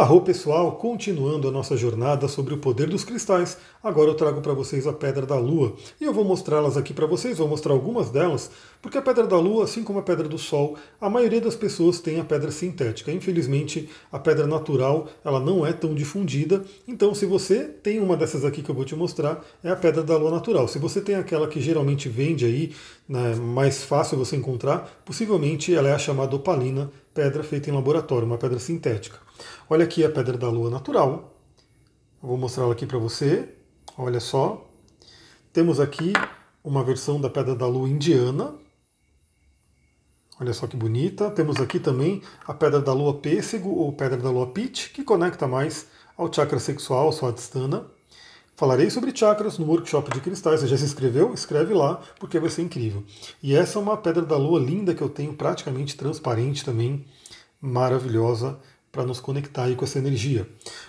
Arro pessoal, continuando a nossa jornada sobre o poder dos cristais, agora eu trago para vocês a Pedra da Lua e eu vou mostrá-las aqui para vocês, vou mostrar algumas delas, porque a Pedra da Lua, assim como a Pedra do Sol, a maioria das pessoas tem a pedra sintética. Infelizmente, a pedra natural ela não é tão difundida, então se você tem uma dessas aqui que eu vou te mostrar, é a Pedra da Lua natural. Se você tem aquela que geralmente vende aí, né, mais fácil você encontrar, possivelmente ela é a chamada opalina, pedra feita em laboratório, uma pedra sintética. Olha aqui a pedra da lua natural. Eu vou mostrar ela aqui para você. Olha só. Temos aqui uma versão da pedra da lua indiana. Olha só que bonita. Temos aqui também a pedra da lua pêssego ou pedra da lua pit, que conecta mais ao chakra sexual, swadhisthana. Falarei sobre chakras no workshop de cristais. Você já se inscreveu? Escreve lá, porque vai ser incrível. E essa é uma pedra da lua linda que eu tenho, praticamente transparente também, maravilhosa para nos conectar com essa energia.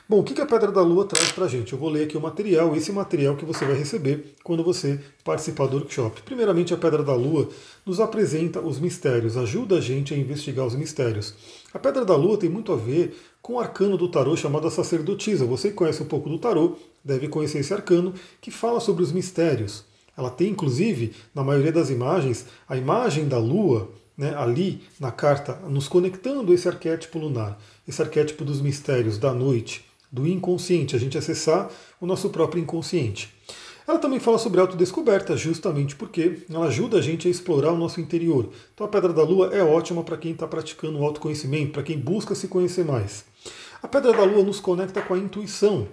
Bom, o que a Pedra da Lua traz para a gente? Eu vou ler aqui o material, esse material que você vai receber quando você participar do workshop. Primeiramente, a Pedra da Lua nos apresenta os mistérios, ajuda a gente a investigar os mistérios. A Pedra da Lua tem muito a ver com o arcano do tarô chamado a sacerdotisa. Você que conhece um pouco do tarô, deve conhecer esse arcano que fala sobre os mistérios. Ela tem, inclusive, na maioria das imagens, a imagem da Lua né, ali na carta, nos conectando esse arquétipo lunar, esse arquétipo dos mistérios da noite, do inconsciente, a gente acessar o nosso próprio inconsciente. Ela também fala sobre autodescoberta, justamente porque ela ajuda a gente a explorar o nosso interior. Então a Pedra da Lua é ótima para quem está praticando o autoconhecimento, para quem busca se conhecer mais. A Pedra da Lua nos conecta com a intuição,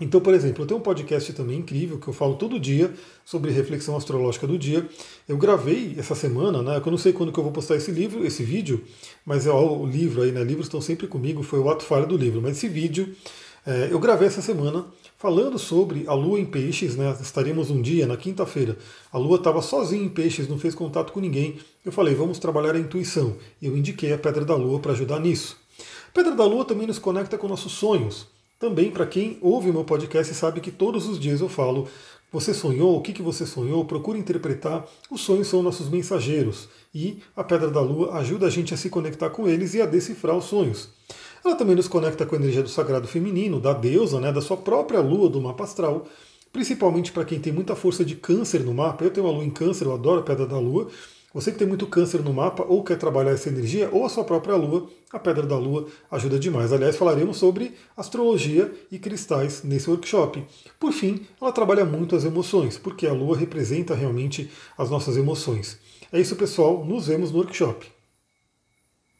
então, por exemplo, eu tenho um podcast também incrível que eu falo todo dia sobre reflexão astrológica do dia. Eu gravei essa semana, né? Eu não sei quando que eu vou postar esse livro, esse vídeo, mas é o livro aí, né? Livros estão sempre comigo, foi o ato falho do livro. Mas esse vídeo é, eu gravei essa semana falando sobre a Lua em Peixes, né? Estaremos um dia, na quinta-feira. A Lua estava sozinha em Peixes, não fez contato com ninguém. Eu falei, vamos trabalhar a intuição. Eu indiquei a Pedra da Lua para ajudar nisso. A Pedra da Lua também nos conecta com nossos sonhos. Também, para quem ouve o meu podcast, sabe que todos os dias eu falo: você sonhou? O que, que você sonhou? Procure interpretar. Os sonhos são nossos mensageiros e a Pedra da Lua ajuda a gente a se conectar com eles e a decifrar os sonhos. Ela também nos conecta com a energia do sagrado feminino, da deusa, né, da sua própria lua do mapa astral, principalmente para quem tem muita força de câncer no mapa. Eu tenho uma lua em câncer, eu adoro a Pedra da Lua, você que tem muito câncer no mapa ou quer trabalhar essa energia, ou a sua própria lua, a pedra da lua ajuda demais. Aliás, falaremos sobre astrologia e cristais nesse workshop. Por fim, ela trabalha muito as emoções, porque a lua representa realmente as nossas emoções. É isso, pessoal. Nos vemos no workshop.